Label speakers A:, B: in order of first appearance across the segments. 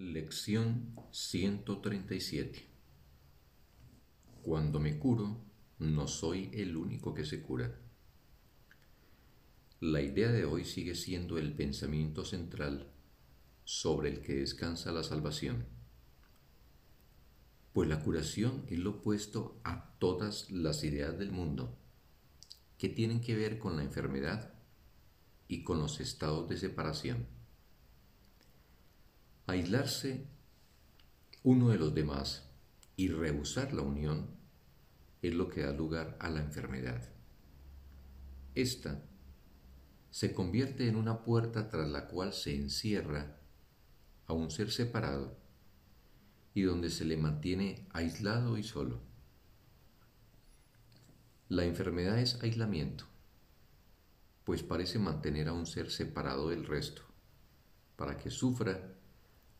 A: Lección 137 Cuando me curo, no soy el único que se cura. La idea de hoy sigue siendo el pensamiento central sobre el que descansa la salvación, pues la curación es lo opuesto a todas las ideas del mundo que tienen que ver con la enfermedad y con los estados de separación. Aislarse uno de los demás y rehusar la unión es lo que da lugar a la enfermedad. Esta se convierte en una puerta tras la cual se encierra a un ser separado y donde se le mantiene aislado y solo. La enfermedad es aislamiento, pues parece mantener a un ser separado del resto, para que sufra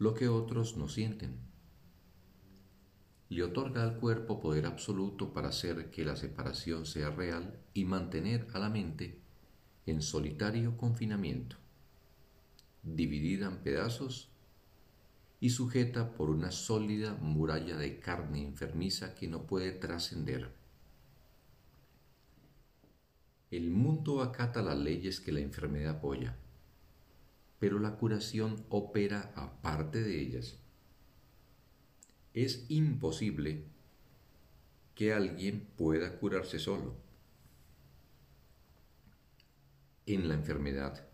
A: lo que otros no sienten. Le otorga al cuerpo poder absoluto para hacer que la separación sea real y mantener a la mente en solitario confinamiento, dividida en pedazos y sujeta por una sólida muralla de carne enfermiza que no puede trascender. El mundo acata las leyes que la enfermedad apoya, pero la curación opera aparte de ellas. Es imposible que alguien pueda curarse solo. En la enfermedad,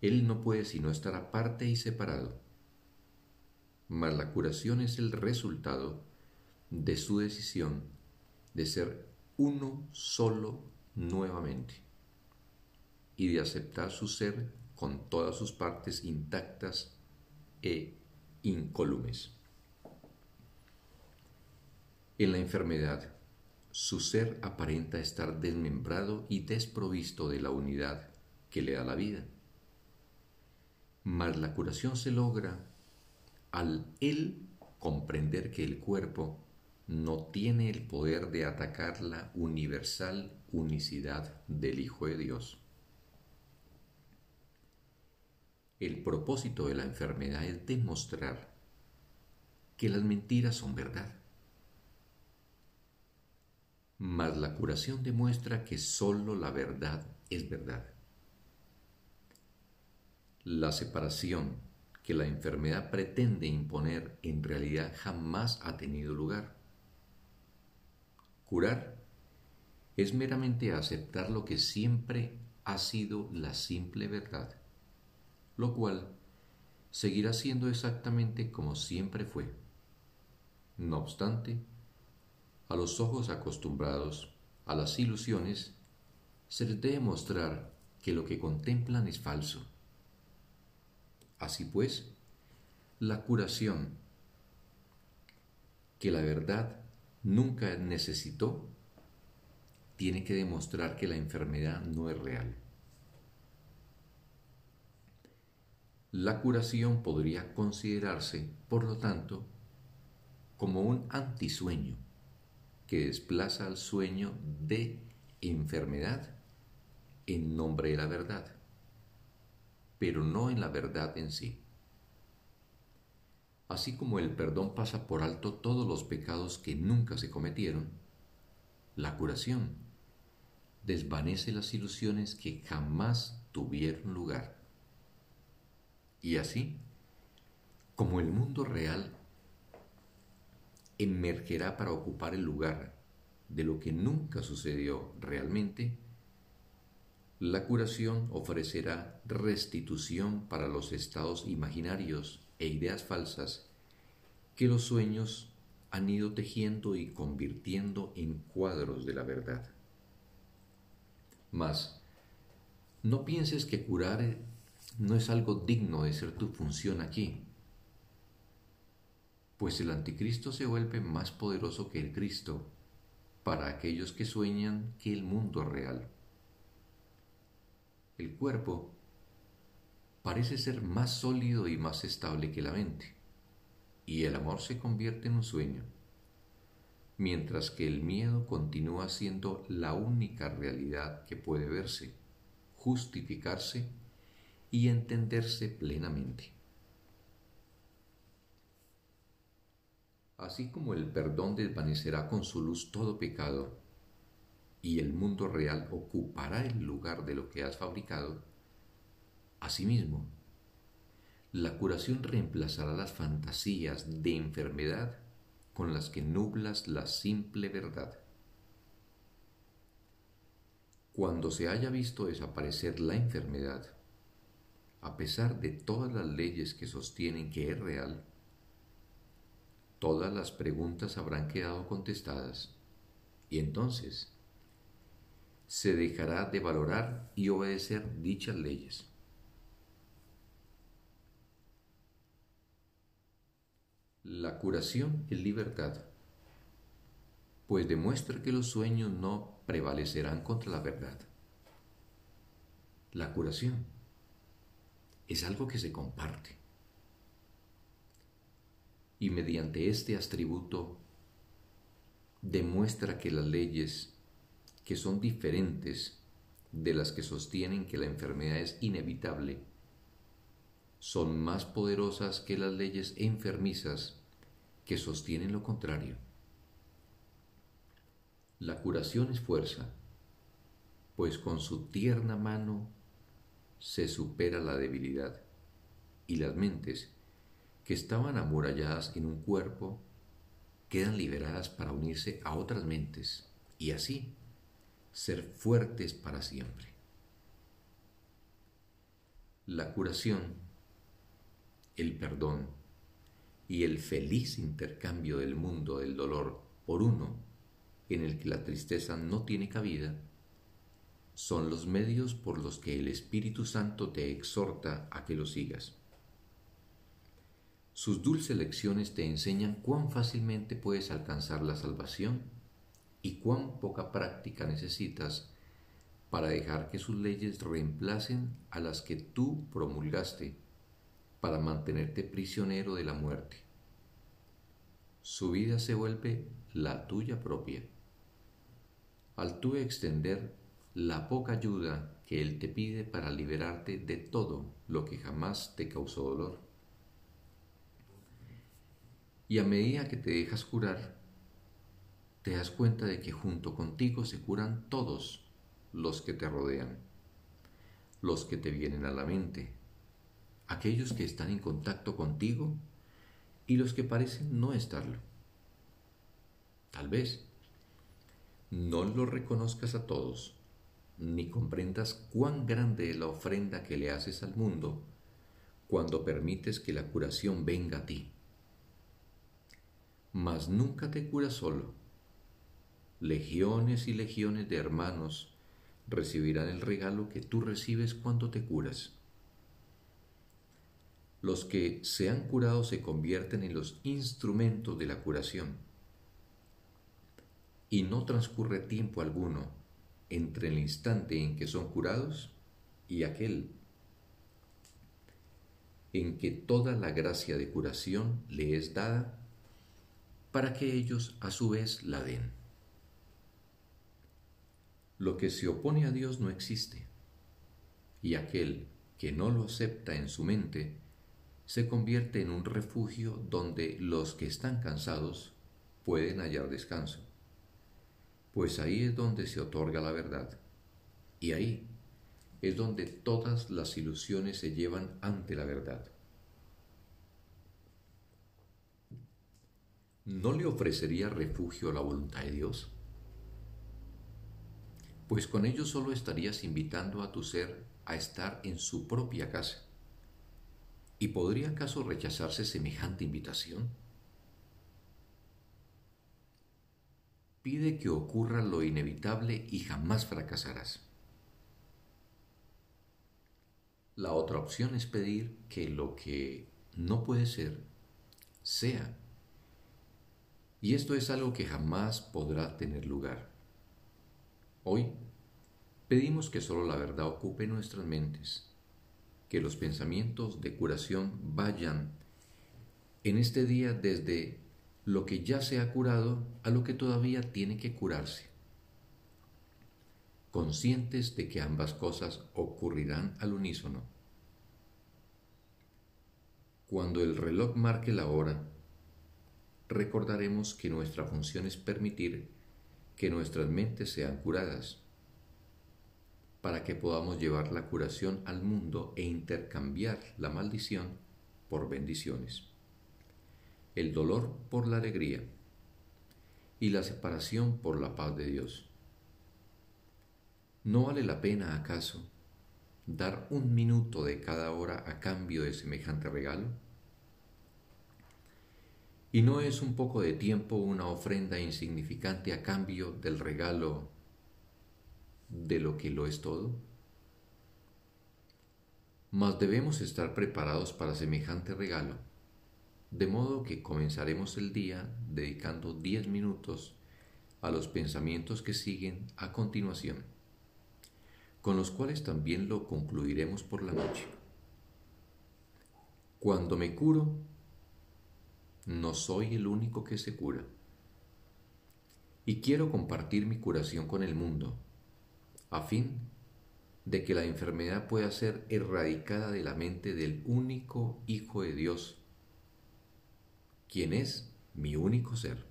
A: él no puede sino estar aparte y separado, mas la curación es el resultado de su decisión de ser uno solo nuevamente y de aceptar su ser con todas sus partes intactas e incólumes. En la enfermedad, su ser aparenta estar desmembrado y desprovisto de la unidad que le da la vida mas la curación se logra al él comprender que el cuerpo no tiene el poder de atacar la universal unicidad del Hijo de Dios. El propósito de la enfermedad es demostrar que las mentiras son verdad. Mas la curación demuestra que sólo la verdad es verdad. La separación que la enfermedad pretende imponer en realidad jamás ha tenido lugar. Curar es meramente aceptar lo que siempre ha sido la simple verdad, lo cual seguirá siendo exactamente como siempre fue. No obstante, a los ojos acostumbrados a las ilusiones, se les debe mostrar que lo que contemplan es falso Así pues, la curación que la verdad nunca necesitó tiene que demostrar que la enfermedad no es real. La curación podría considerarse, por lo tanto, como un antisueño que desplaza al sueño de enfermedad en nombre de la verdad pero no en la verdad en sí. Así como el perdón pasa por alto todos los pecados que nunca se cometieron, la curación desvanece las ilusiones que jamás tuvieron lugar. Y así, como el mundo real emergerá para ocupar el lugar de lo que nunca sucedió realmente, la curación ofrecerá restitución para los estados imaginarios e ideas falsas que los sueños han ido tejiendo y convirtiendo en cuadros de la verdad. Mas, no pienses que curar no es algo digno de ser tu función aquí, pues el anticristo se vuelve más poderoso que el Cristo para aquellos que sueñan que el mundo real. El cuerpo parece ser más sólido y más estable que la mente, y el amor se convierte en un sueño, mientras que el miedo continúa siendo la única realidad que puede verse, justificarse y entenderse plenamente. Así como el perdón desvanecerá con su luz todo pecado y el mundo real ocupará el lugar de lo que has fabricado, asimismo, la curación reemplazará las fantasías de enfermedad con las que nublas la simple verdad. Cuando se haya visto desaparecer la enfermedad, a pesar de todas las leyes que sostienen que es real, todas las preguntas habrán quedado contestadas y entonces se dejará de valorar y obedecer dichas leyes. La curación es libertad, pues demuestra que los sueños no prevalecerán contra la verdad. La curación es algo que se comparte y mediante este atributo demuestra que las leyes que son diferentes de las que sostienen que la enfermedad es inevitable son más poderosas que las leyes enfermizas que sostienen lo contrario. La curación es fuerza, pues con su tierna mano se supera la debilidad y las mentes que estaban amuralladas en un cuerpo quedan liberadas para unirse a otras mentes y así ser fuertes para siempre. La curación, el perdón y el feliz intercambio del mundo del dolor por uno en el que la tristeza no tiene cabida, son los medios por los que el Espíritu Santo te exhorta a que lo sigas. Sus dulces lecciones te enseñan cuán fácilmente puedes alcanzar la salvación y cuán poca práctica necesitas para dejar que sus leyes reemplacen a las que tú promulgaste para mantenerte prisionero de la muerte. Su vida se vuelve la tuya propia. Al tú extender la poca ayuda que Él te pide para liberarte de todo lo que jamás te causó dolor. Y a medida que te dejas curar, te das cuenta de que junto contigo se curan todos los que te rodean, los que te vienen a la mente, aquellos que están en contacto contigo y los que parecen no estarlo. Tal vez no lo reconozcas a todos, ni comprendas cuán grande es la ofrenda que le haces al mundo cuando permites que la curación venga a ti mas nunca te curas solo. Legiones y legiones de hermanos recibirán el regalo que tú recibes cuando te curas. Los que se han curado se convierten en los instrumentos de la curación. Y no transcurre tiempo alguno entre el instante en que son curados y aquel en que toda la gracia de curación le es dada para que ellos a su vez la den. Lo que se opone a Dios no existe, y aquel que no lo acepta en su mente se convierte en un refugio donde los que están cansados pueden hallar descanso, pues ahí es donde se otorga la verdad, y ahí es donde todas las ilusiones se llevan ante la verdad. ¿no le ofrecería refugio a la voluntad de Dios? Pues con ello solo estarías invitando a tu ser a estar en su propia casa. ¿Y podría acaso rechazarse semejante invitación? Pide que ocurra lo inevitable y jamás fracasarás. La otra opción es pedir que lo que no puede ser sea y esto es algo que jamás podrá tener lugar. Hoy pedimos que solo la verdad ocupe nuestras mentes, que los pensamientos de curación vayan en este día desde lo que ya se ha curado a lo que todavía tiene que curarse, conscientes de que ambas cosas ocurrirán al unísono. Cuando el reloj marque la hora, recordaremos que nuestra función es permitir que nuestras mentes sean curadas, para que podamos llevar la curación al mundo e intercambiar la maldición por bendiciones, el dolor por la alegría y la separación por la paz de Dios. ¿No vale la pena acaso dar un minuto de cada hora a cambio de semejante regalo? ¿Y no es un poco de tiempo una ofrenda insignificante a cambio del regalo de lo que lo es todo? Mas debemos estar preparados para semejante regalo, de modo que comenzaremos el día dedicando diez minutos a los pensamientos que siguen a continuación, con los cuales también lo concluiremos por la noche. Cuando me curo, no soy el único que se cura. Y quiero compartir mi curación con el mundo, a fin de que la enfermedad pueda ser erradicada de la mente del único Hijo de Dios, quien es mi único ser.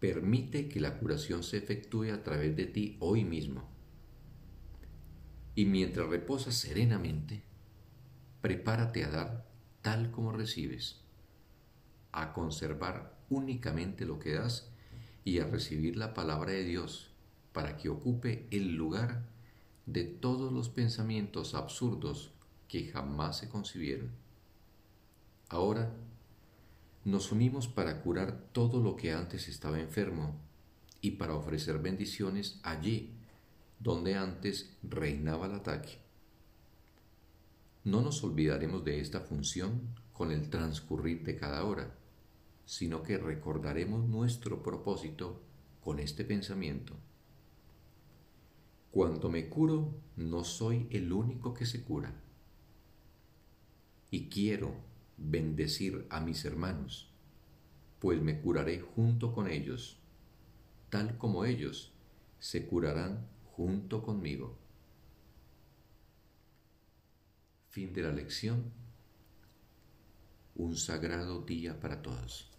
A: Permite que la curación se efectúe a través de ti hoy mismo. Y mientras reposas serenamente, prepárate a dar tal como recibes, a conservar únicamente lo que das y a recibir la palabra de Dios para que ocupe el lugar de todos los pensamientos absurdos que jamás se concibieron. Ahora nos unimos para curar todo lo que antes estaba enfermo y para ofrecer bendiciones allí donde antes reinaba el ataque. No nos olvidaremos de esta función con el transcurrir de cada hora, sino que recordaremos nuestro propósito con este pensamiento. Cuando me curo, no soy el único que se cura. Y quiero bendecir a mis hermanos, pues me curaré junto con ellos, tal como ellos se curarán junto conmigo. Fin de la lección. Un sagrado día para todos.